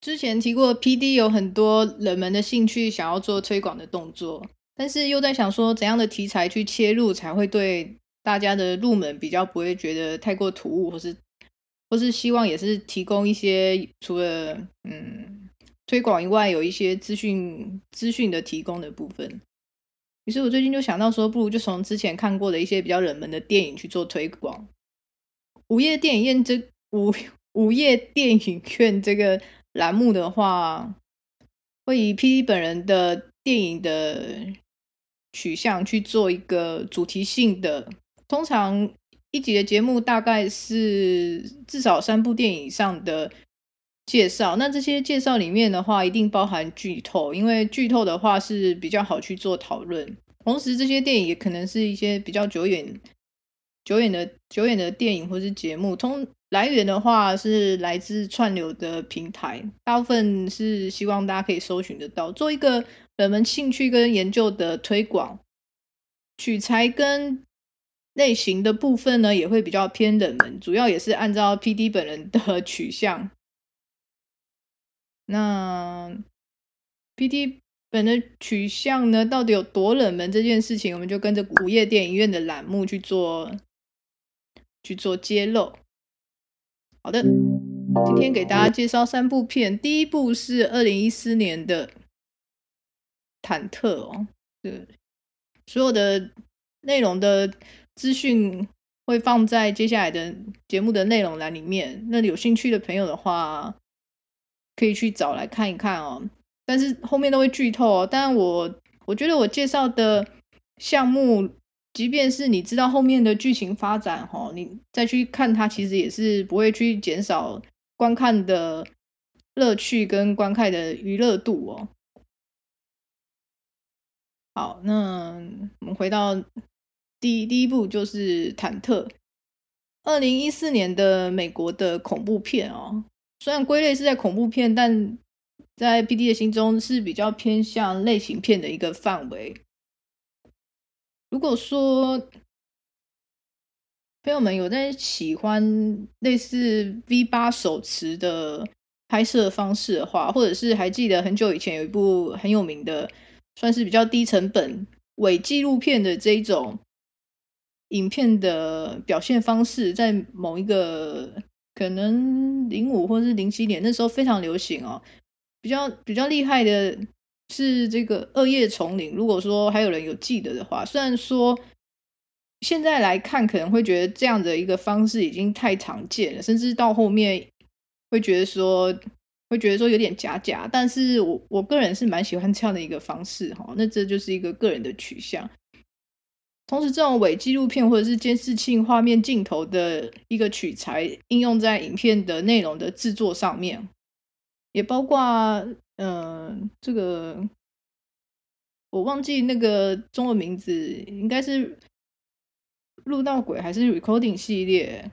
之前提过，PD 有很多冷门的兴趣想要做推广的动作，但是又在想说，怎样的题材去切入才会对大家的入门比较不会觉得太过突兀，或是或是希望也是提供一些除了嗯推广以外，有一些资讯资讯的提供的部分。于是我最近就想到说，不如就从之前看过的一些比较冷门的电影去做推广。午夜电影院这午午夜电影院这个。栏目的话，会以 PD 本人的电影的取向去做一个主题性的。通常一集的节目大概是至少三部电影以上的介绍。那这些介绍里面的话，一定包含剧透，因为剧透的话是比较好去做讨论。同时，这些电影也可能是一些比较久远、久远的、久远的电影或是节目。通来源的话是来自串流的平台，大部分是希望大家可以搜寻得到，做一个冷门兴趣跟研究的推广。取材跟类型的部分呢，也会比较偏冷门，主要也是按照 PD 本人的 取向。那 PD 本的取向呢，到底有多冷门这件事情，我们就跟着午夜电影院的栏目去做去做揭露。好的，今天给大家介绍三部片。第一部是二零一四年的《忐忑》哦，对，所有的内容的资讯会放在接下来的节目的内容栏里面。那有兴趣的朋友的话，可以去找来看一看哦。但是后面都会剧透哦。但我我觉得我介绍的项目。即便是你知道后面的剧情发展，哈，你再去看它，其实也是不会去减少观看的乐趣跟观看的娱乐度哦。好，那我们回到第第一部，就是《忐忑》，二零一四年的美国的恐怖片哦。虽然归类是在恐怖片，但在 PD 的心中是比较偏向类型片的一个范围。如果说朋友们有在喜欢类似 V 八手持的拍摄方式的话，或者是还记得很久以前有一部很有名的，算是比较低成本伪纪录片的这一种影片的表现方式，在某一个可能零五或是零七年那时候非常流行哦，比较比较厉害的。是这个《恶夜丛林》。如果说还有人有记得的话，虽然说现在来看可能会觉得这样的一个方式已经太常见了，甚至到后面会觉得说会觉得说有点假假。但是我我个人是蛮喜欢这样的一个方式哈。那这就是一个个人的取向。同时，这种伪纪录片或者是监视器画面镜头的一个取材，应用在影片的内容的制作上面，也包括。嗯、呃，这个我忘记那个中文名字，应该是录到鬼还是 recording 系列？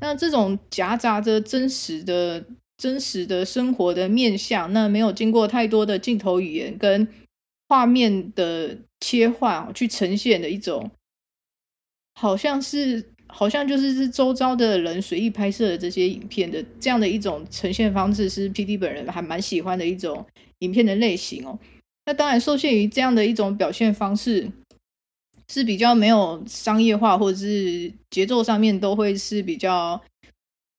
那这种夹杂着真实的、真实的生活的面向，那没有经过太多的镜头语言跟画面的切换去呈现的一种，好像是。好像就是是周遭的人随意拍摄的这些影片的这样的一种呈现方式，是 PD 本人还蛮喜欢的一种影片的类型哦。那当然受限于这样的一种表现方式，是比较没有商业化，或者是节奏上面都会是比较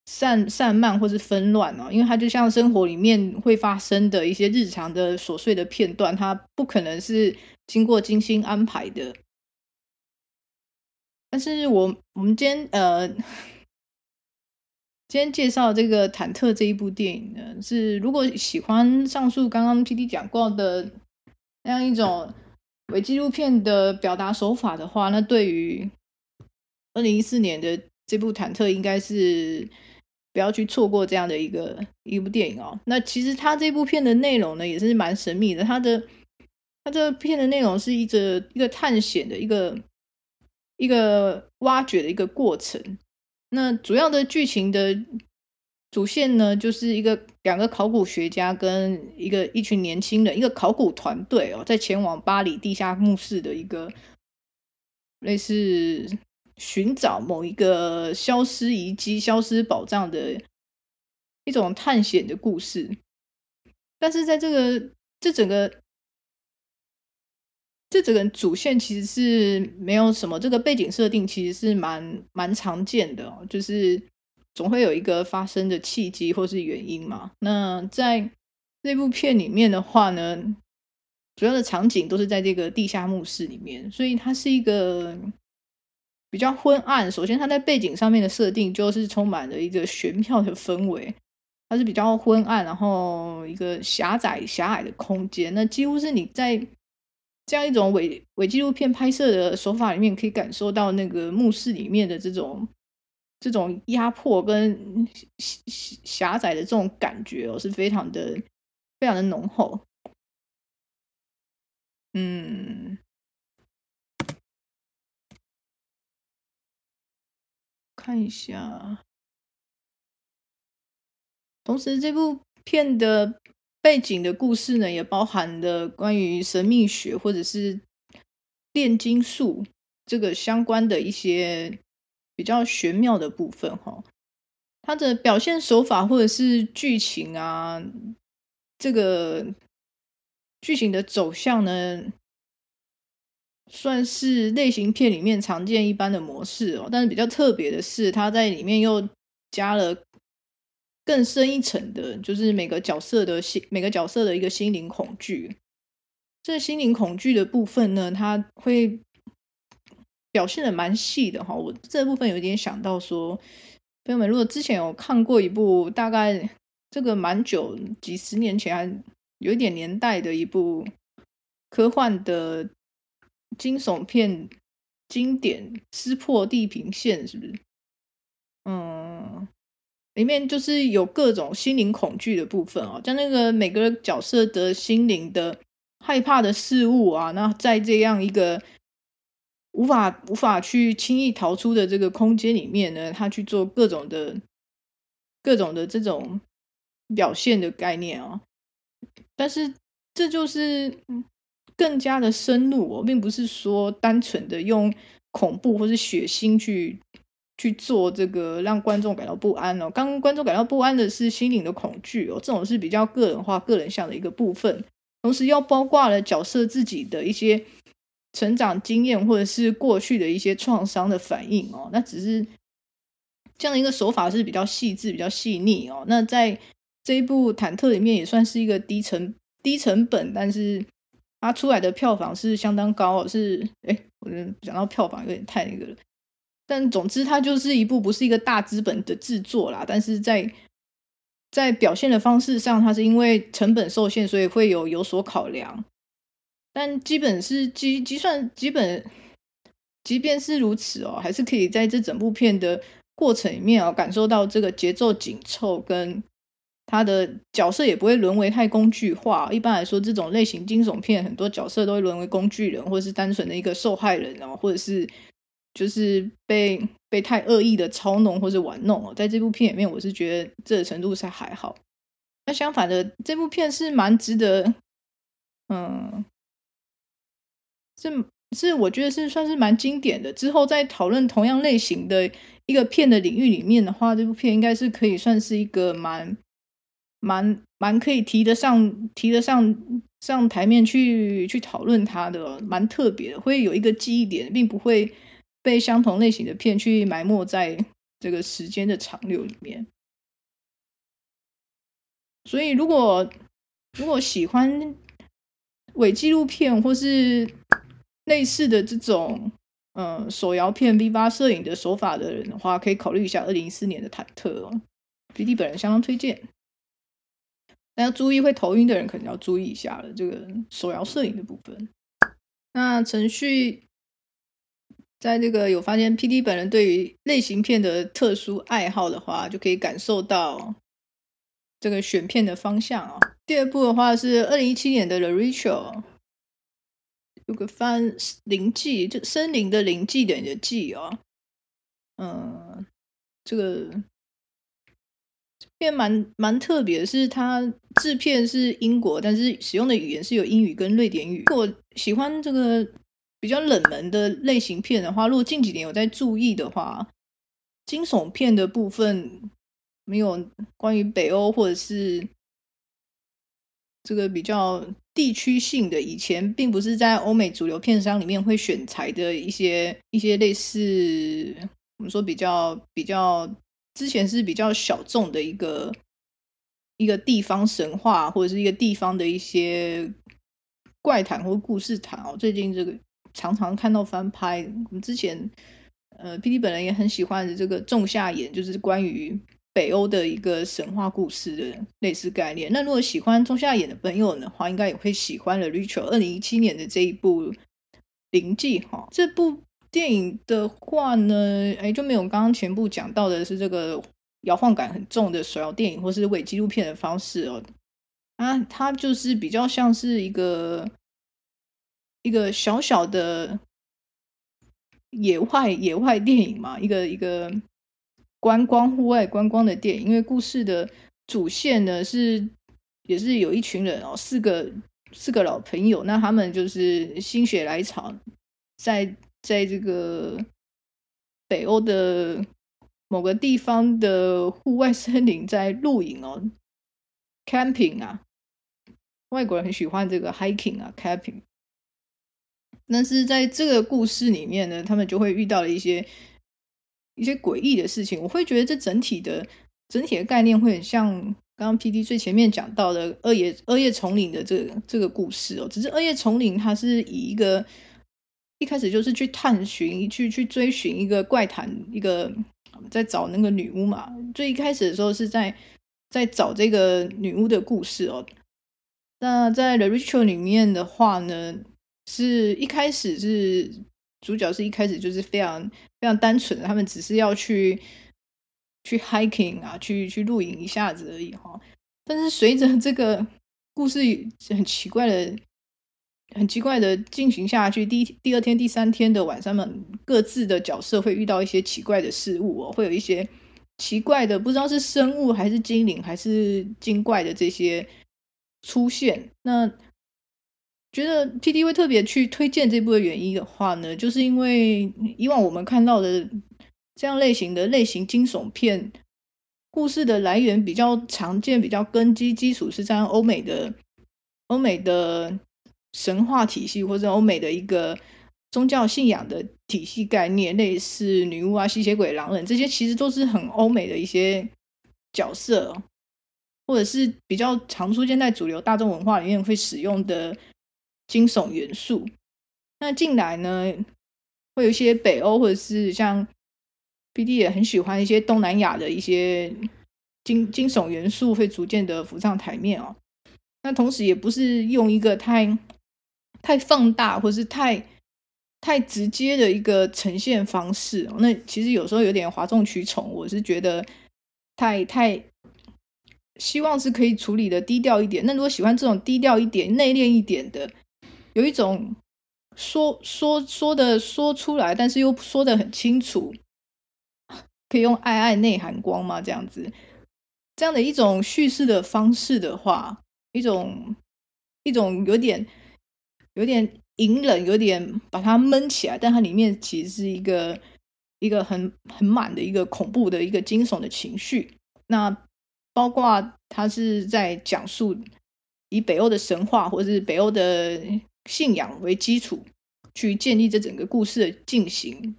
散散漫或是纷乱哦。因为它就像生活里面会发生的一些日常的琐碎的片段，它不可能是经过精心安排的。但是我我们今天呃，今天介绍这个《忐忑》这一部电影呢，是如果喜欢上述刚刚 PD 讲过的那样一种伪纪录片的表达手法的话，那对于二零一四年的这部《忐忑》，应该是不要去错过这样的一个一部电影哦。那其实它这部片的内容呢，也是蛮神秘的。它的它这片的内容是一个一个探险的一个。一个挖掘的一个过程。那主要的剧情的主线呢，就是一个两个考古学家跟一个一群年轻人，一个考古团队哦，在前往巴黎地下墓室的一个类似寻找某一个消失遗迹、消失宝藏的一种探险的故事。但是在这个这整个这整个主线其实是没有什么，这个背景设定其实是蛮蛮常见的，就是总会有一个发生的契机或是原因嘛。那在这部片里面的话呢，主要的场景都是在这个地下墓室里面，所以它是一个。比较昏暗。首先，它在背景上面的设定就是充满了一个玄妙的氛围，它是比较昏暗，然后一个狭窄狭隘的空间。那几乎是你在这样一种伪伪纪录片拍摄的手法里面，可以感受到那个墓室里面的这种这种压迫跟狭狭窄的这种感觉哦，是非常的非常的浓厚。嗯。看一下，同时这部片的背景的故事呢，也包含了关于神秘学或者是炼金术这个相关的一些比较玄妙的部分哈。它的表现手法或者是剧情啊，这个剧情的走向呢，算是类型片里面常见一般的模式哦，但是比较特别的是，它在里面又加了更深一层的，就是每个角色的心，每个角色的一个心灵恐惧。这心灵恐惧的部分呢，它会表现的蛮细的哈。我这部分有点想到说，朋友们如果之前有看过一部大概这个蛮久几十年前还有一点年代的一部科幻的。惊悚片经典《撕破地平线》是不是？嗯，里面就是有各种心灵恐惧的部分哦，像那个每个角色的心灵的害怕的事物啊，那在这样一个无法无法去轻易逃出的这个空间里面呢，他去做各种的各种的这种表现的概念啊，但是这就是。更加的深入哦，并不是说单纯的用恐怖或是血腥去去做这个让观众感到不安哦。刚观众感到不安的是心灵的恐惧哦，这种是比较个人化、个人向的一个部分，同时又包括了角色自己的一些成长经验或者是过去的一些创伤的反应哦。那只是这样的一个手法是比较细致、比较细腻哦。那在这一部《忐忑》里面也算是一个低成低成本，但是。它出来的票房是相当高，是哎，我讲到票房有点太那个了。但总之，它就是一部不是一个大资本的制作啦。但是在在表现的方式上，它是因为成本受限，所以会有有所考量。但基本是计计算基本，即便是如此哦，还是可以在这整部片的过程里面哦，感受到这个节奏紧凑跟。他的角色也不会沦为太工具化。一般来说，这种类型惊悚片，很多角色都会沦为工具人，或者是单纯的一个受害人哦，或者是就是被被太恶意的操弄或者玩弄哦。在这部片里面，我是觉得这个程度是还好。那相反的，这部片是蛮值得，嗯，是是我觉得是算是蛮经典的。之后在讨论同样类型的一个片的领域里面的话，这部片应该是可以算是一个蛮。蛮蛮可以提得上提得上上台面去去讨论它的，蛮特别的，会有一个记忆点，并不会被相同类型的片去埋没在这个时间的长流里面。所以，如果如果喜欢伪纪录片或是类似的这种嗯手摇片 V 八摄影的手法的人的话，可以考虑一下二零一四年的《忐忑》哦，PD 本人相当推荐。但要注意，会头晕的人可能要注意一下了。这个手摇摄影的部分，那程序在这个有发现 PD 本人对于类型片的特殊爱好的话，就可以感受到这个选片的方向啊。第二部的话是二零一七年的《The Ritual》，有个翻灵记，就森林的灵记的你的记啊。嗯，这个。片蛮蛮特别是，它制片是英国，但是使用的语言是有英语跟瑞典语。我喜欢这个比较冷门的类型片的话，如果近几年有在注意的话，惊悚片的部分没有关于北欧或者是这个比较地区性的，以前并不是在欧美主流片商里面会选材的一些一些类似我们说比较比较之前是比较小众的一个一个地方神话或者是一个地方的一些怪谈或故事谈哦，最近这个。常常看到翻拍，我们之前呃，PD 本人也很喜欢的这个《仲夏夜》，就是关于北欧的一个神话故事的类似概念。那如果喜欢《仲夏夜》的朋友的话，应该也会喜欢了 Richard 二零一七年的这一部《灵记》哈。这部电影的话呢，哎，就没有刚刚全部讲到的是这个摇晃感很重的手摇电影或是伪纪录片的方式哦。啊，它就是比较像是一个。一个小小的野外野外电影嘛，一个一个观光户外观光的电影。因为故事的主线呢是也是有一群人哦，四个四个老朋友，那他们就是心血来潮，在在这个北欧的某个地方的户外森林在露营哦，camping 啊，外国人很喜欢这个 hiking 啊，camping。但是在这个故事里面呢，他们就会遇到了一些一些诡异的事情。我会觉得这整体的整体的概念会很像刚刚 PD 最前面讲到的《二叶二叶丛林》的这个这个故事哦。只是《二叶丛林》它是以一个一开始就是去探寻、去去追寻一个怪谈，一个在找那个女巫嘛。最一开始的时候是在在找这个女巫的故事哦。那在《The Ritual》里面的话呢，是一开始是主角是一开始就是非常非常单纯的，他们只是要去去 hiking 啊，去去露营一下子而已哈。但是随着这个故事很奇怪的、很奇怪的进行下去，第一第二天、第三天的晚上们各自的角色会遇到一些奇怪的事物哦，会有一些奇怪的，不知道是生物还是精灵还是精怪的这些出现。那觉得 PD 会特别去推荐这部的原因的话呢，就是因为以往我们看到的这样类型的类型惊悚片，故事的来源比较常见，比较根基基础是在欧美的欧美的神话体系，或者欧美的一个宗教信仰的体系概念，类似女巫啊、吸血鬼、狼人这些，其实都是很欧美的一些角色，或者是比较常出现在主流大众文化里面会使用的。惊悚元素，那进来呢，会有一些北欧或者是像 BD 也很喜欢一些东南亚的一些惊惊悚元素，会逐渐的浮上台面哦。那同时也不是用一个太太放大或是太太直接的一个呈现方式哦。那其实有时候有点哗众取宠，我是觉得太太希望是可以处理的低调一点。那如果喜欢这种低调一点、内敛一点的。有一种说说说的说出来，但是又说的很清楚，可以用爱爱内含光吗？这样子，这样的一种叙事的方式的话，一种一种有点有点隐忍，有点把它闷起来，但它里面其实是一个一个很很满的一个恐怖的一个惊悚的情绪。那包括它是在讲述以北欧的神话，或者是北欧的。信仰为基础去建立这整个故事的进行，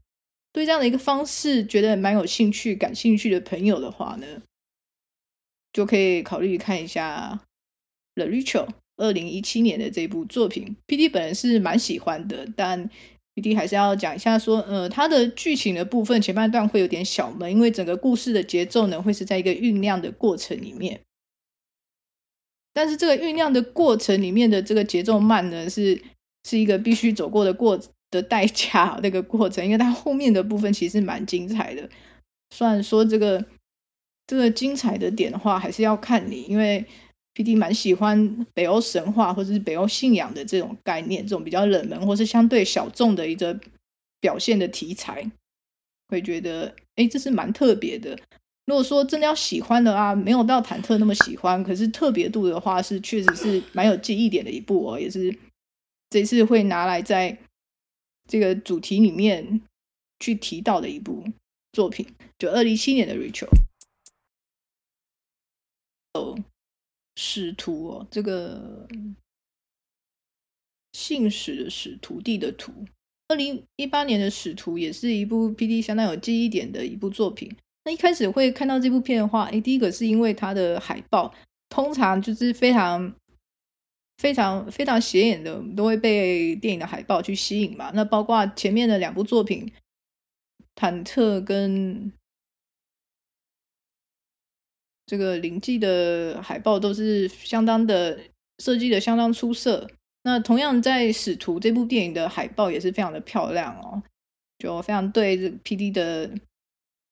对这样的一个方式觉得蛮有兴趣、感兴趣的朋友的话呢，就可以考虑看一下《The Ritual》二零一七年的这部作品。PD 本人是蛮喜欢的，但 PD 还是要讲一下说，呃，它的剧情的部分前半段会有点小闷，因为整个故事的节奏呢会是在一个酝酿的过程里面。但是这个酝酿的过程里面的这个节奏慢呢，是是一个必须走过的过的代价，那个过程，因为它后面的部分其实蛮精彩的。虽然说这个这个精彩的点的话，还是要看你，因为 PD 蛮喜欢北欧神话或者是北欧信仰的这种概念，这种比较冷门或是相对小众的一个表现的题材，会觉得哎，这是蛮特别的。如果说真的要喜欢的啊，没有到忐忑那么喜欢，可是特别度的话，是确实是蛮有记忆点的一部哦，也是这次会拿来在这个主题里面去提到的一部作品，就二零一七年的《Rachel》。哦，使徒哦，这个信使的使，徒弟的徒。二零一八年的《使徒》也是一部 PD 相当有记忆点的一部作品。那一开始会看到这部片的话，诶，第一个是因为它的海报通常就是非常、非常、非常显眼的，都会被电影的海报去吸引嘛。那包括前面的两部作品《忐忑》跟这个《灵记》的海报都是相当的设计的相当出色。那同样在《使徒》这部电影的海报也是非常的漂亮哦，就非常对这 PD 的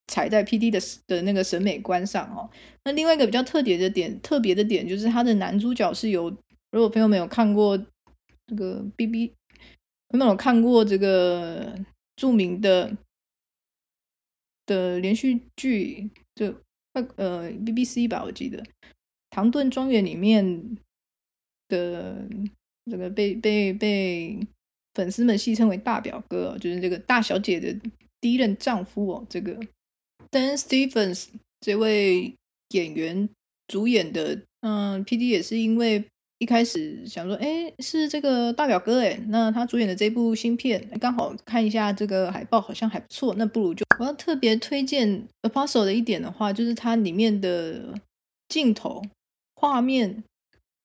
踩在 PD 的的那个审美观上哦。那另外一个比较特别的点，特别的点就是他的男主角是由，如果朋友们有看过这个 BB，有没有看过这个著名的的连续剧？就呃 BBC 吧，我记得《唐顿庄园》里面的。这个被被被粉丝们戏称为大表哥，就是这个大小姐的第一任丈夫哦。这个 Dan Stevens 这位演员主演的，嗯，PD 也是因为一开始想说，哎，是这个大表哥哎，那他主演的这部新片刚好看一下这个海报，好像还不错，那不如就我要特别推荐 Apostle 的一点的话，就是它里面的镜头画面。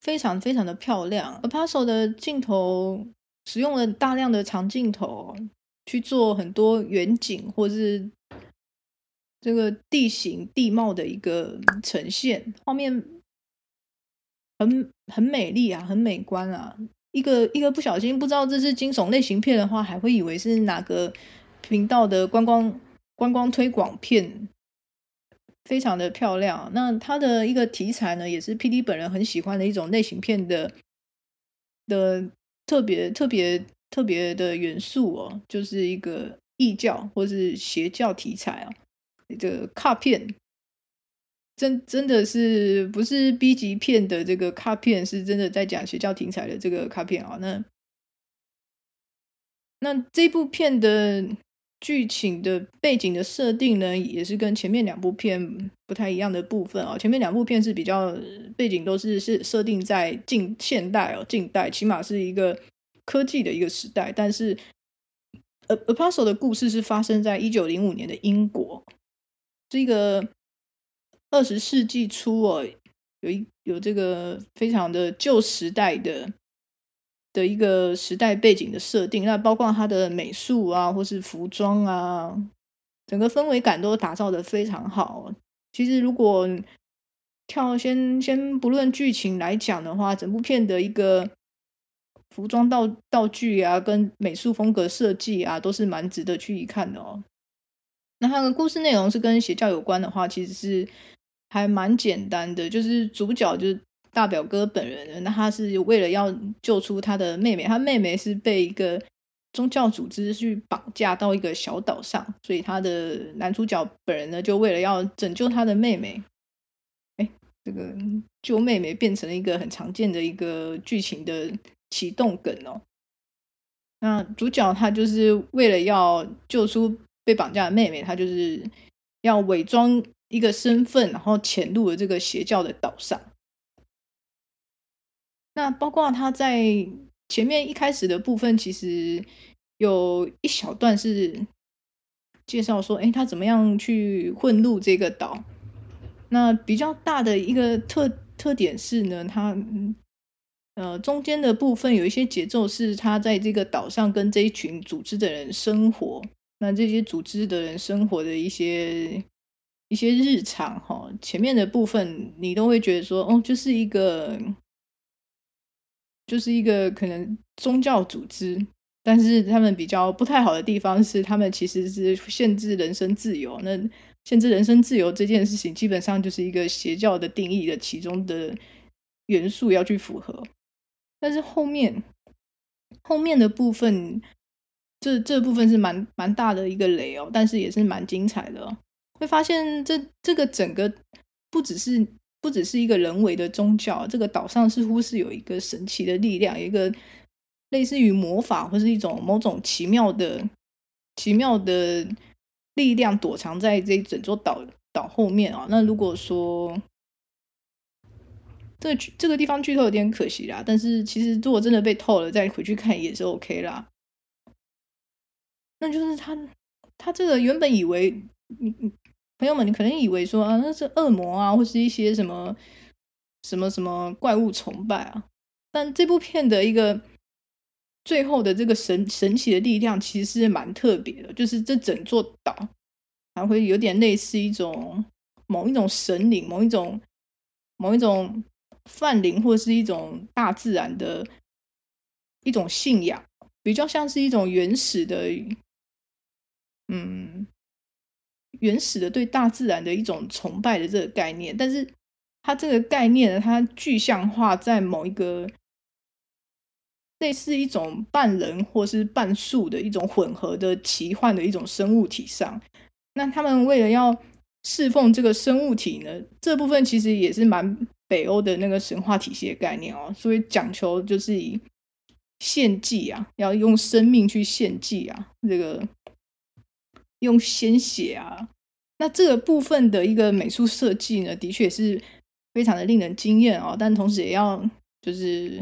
非常非常的漂亮，Apostle 的镜头使用了大量的长镜头去做很多远景或是这个地形地貌的一个呈现，画面很很美丽啊，很美观啊。一个一个不小心不知道这是惊悚类型片的话，还会以为是哪个频道的观光观光推广片。非常的漂亮，那它的一个题材呢，也是 PD 本人很喜欢的一种类型片的的特别特别特别的元素哦，就是一个异教或是邪教题材啊，这个卡片真真的是不是 B 级片的这个卡片，是真的在讲邪教题材的这个卡片啊，那那这部片的。剧情的背景的设定呢，也是跟前面两部片不太一样的部分哦。前面两部片是比较背景都是是设定在近现代哦，近代起码是一个科技的一个时代。但是《Apostle》的故事是发生在一九零五年的英国，这个二十世纪初哦，有一有这个非常的旧时代的。的一个时代背景的设定，那包括它的美术啊，或是服装啊，整个氛围感都打造得非常好。其实，如果跳先先不论剧情来讲的话，整部片的一个服装道道具啊，跟美术风格设计啊，都是蛮值得去一看的哦。那它的故事内容是跟邪教有关的话，其实是还蛮简单的，就是主角就是。大表哥本人，那他是为了要救出他的妹妹，他妹妹是被一个宗教组织去绑架到一个小岛上，所以他的男主角本人呢，就为了要拯救他的妹妹，哎，这个救妹妹变成了一个很常见的一个剧情的启动梗哦。那主角他就是为了要救出被绑架的妹妹，她就是要伪装一个身份，然后潜入了这个邪教的岛上。那包括他在前面一开始的部分，其实有一小段是介绍说，哎，他怎么样去混入这个岛。那比较大的一个特特点是呢，他呃中间的部分有一些节奏是他在这个岛上跟这一群组织的人生活。那这些组织的人生活的一些一些日常哈，前面的部分你都会觉得说，哦，就是一个。就是一个可能宗教组织，但是他们比较不太好的地方是，他们其实是限制人身自由。那限制人身自由这件事情，基本上就是一个邪教的定义的其中的元素要去符合。但是后面后面的部分，这这部分是蛮蛮大的一个雷哦，但是也是蛮精彩的哦。会发现这这个整个不只是。不只是一个人为的宗教，这个岛上似乎是有一个神奇的力量，一个类似于魔法或是一种某种奇妙的奇妙的力量躲藏在这整座岛岛后面啊。那如果说这这个地方剧透有点可惜啦，但是其实如果真的被透了，再回去看也是 OK 啦。那就是他他这个原本以为你朋友们，你可能以为说啊，那是恶魔啊，或是一些什么什么什么怪物崇拜啊。但这部片的一个最后的这个神神奇的力量，其实是蛮特别的，就是这整座岛还会有点类似一种某一种神灵，某一种某一种泛灵，或是一种大自然的一种信仰，比较像是一种原始的，嗯，原始的对大自然的一种崇拜的这个概念。但是它这个概念呢，它具象化在某一个。类似一种半人或是半树的一种混合的奇幻的一种生物体上，那他们为了要侍奉这个生物体呢，这部分其实也是蛮北欧的那个神话体系的概念哦，所以讲求就是以献祭啊，要用生命去献祭啊，这个用鲜血啊，那这个部分的一个美术设计呢，的确是非常的令人惊艳哦，但同时也要就是。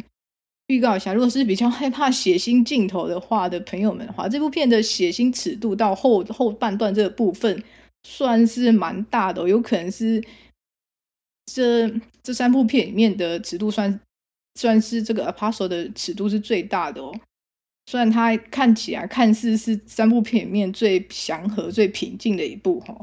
预告一下，如果是比较害怕血腥镜头的话的朋友们的话，这部片的血腥尺度到后后半段这个部分算是蛮大的哦，有可能是这这三部片里面的尺度算算是这个《Apostle》的尺度是最大的哦。虽然它看起来看似是三部片里面最祥和、最平静的一部哈，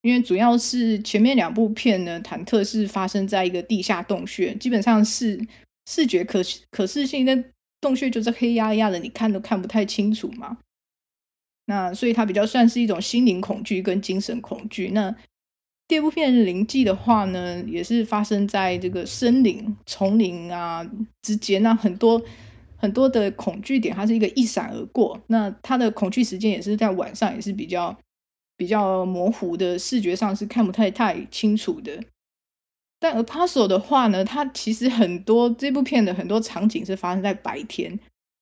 因为主要是前面两部片呢，忐忑是发生在一个地下洞穴，基本上是。视觉可可视性，那洞穴就是黑压压的，你看都看不太清楚嘛。那所以它比较算是一种心灵恐惧跟精神恐惧。那第二部片《灵迹》的话呢，也是发生在这个森林、丛林啊之间，那很多很多的恐惧点，它是一个一闪而过。那它的恐惧时间也是在晚上，也是比较比较模糊的，视觉上是看不太太清楚的。但《Apostle》的话呢，它其实很多这部片的很多场景是发生在白天，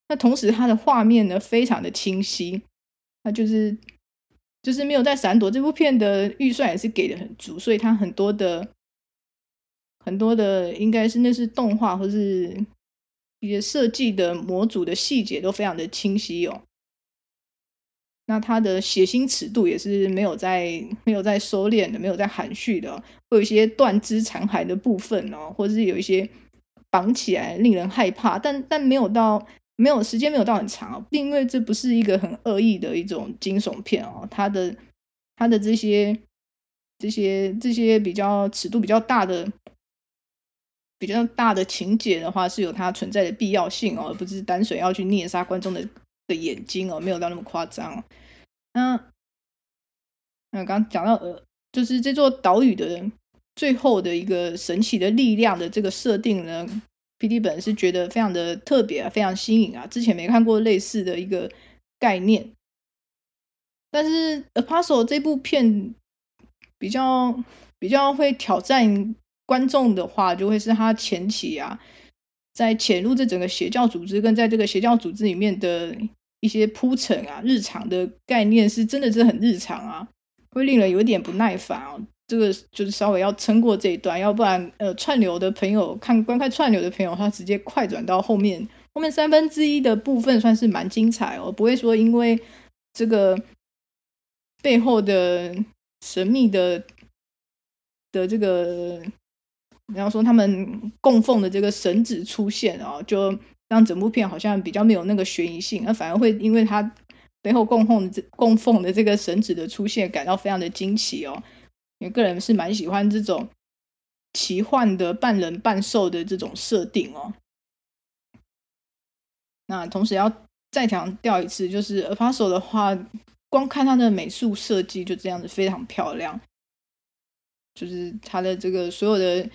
那同时它的画面呢非常的清晰，那就是就是没有在闪躲。这部片的预算也是给的很足，所以它很多的很多的应该是那是动画或是一些设计的模组的细节都非常的清晰哦。那它的血腥尺度也是没有在没有在收敛的，没有在含蓄的，会有一些断肢残骸的部分哦，或者是有一些绑起来令人害怕，但但没有到没有时间没有到很长哦，因为这不是一个很恶意的一种惊悚片哦，它的它的这些这些这些比较尺度比较大的比较大的情节的话，是有它存在的必要性哦，而不是单纯要去虐杀观众的。的眼睛哦，没有到那么夸张。那那刚刚讲到呃，就是这座岛屿的最后的一个神奇的力量的这个设定呢，PD 本人是觉得非常的特别啊，非常新颖啊，之前没看过类似的一个概念。但是《Apostle》这部片比较比较会挑战观众的话，就会是他前期啊，在潜入这整个邪教组织，跟在这个邪教组织里面的。一些铺陈啊，日常的概念是真的是很日常啊，会令人有点不耐烦啊。这个就是稍微要撑过这一段，要不然呃，串流的朋友看观看串流的朋友，他直接快转到后面，后面三分之一的部分算是蛮精彩哦，不会说因为这个背后的神秘的的这个，然后说他们供奉的这个神子出现啊，就。让整部片好像比较没有那个悬疑性，那反而会因为他背后供奉的供奉的这个神子的出现，感到非常的惊奇哦。因为个人是蛮喜欢这种奇幻的半人半兽的这种设定哦。那同时要再强调一次，就是《f a s o》的话，光看它的美术设计就这样子非常漂亮，就是它的这个所有的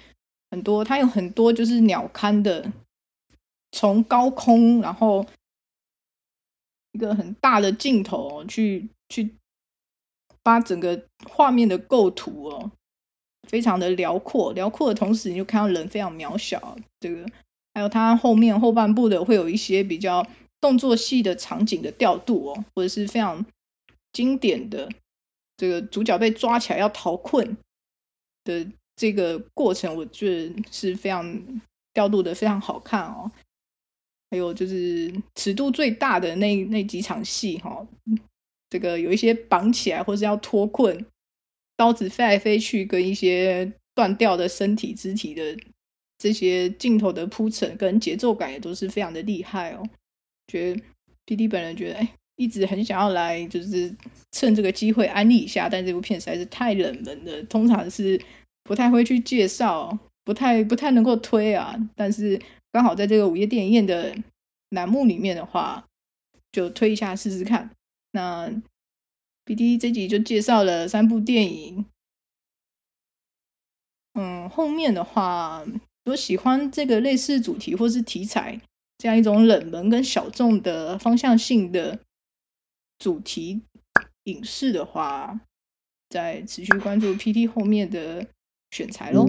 很多，它有很多就是鸟瞰的。从高空，然后一个很大的镜头去去把整个画面的构图哦，非常的辽阔，辽阔的同时，你就看到人非常渺小。这个还有它后面后半部的会有一些比较动作戏的场景的调度哦，或者是非常经典的这个主角被抓起来要逃困的这个过程，我觉得是非常调度的非常好看哦。还有就是尺度最大的那那几场戏哈、哦，这个有一些绑起来或是要脱困，刀子飞来飞去，跟一些断掉的身体肢体的这些镜头的铺陈跟节奏感也都是非常的厉害哦。觉得 PD 本人觉得，哎，一直很想要来，就是趁这个机会安利一下，但这部片实在是太冷门了，通常是不太会去介绍，不太不太能够推啊。但是刚好在这个午夜电影院的栏目里面的话，就推一下试试看。那 PD 这集就介绍了三部电影，嗯，后面的话，如果喜欢这个类似主题或是题材。这样一种冷门跟小众的方向性的主题影视的话，再持续关注 P T 后面的选材喽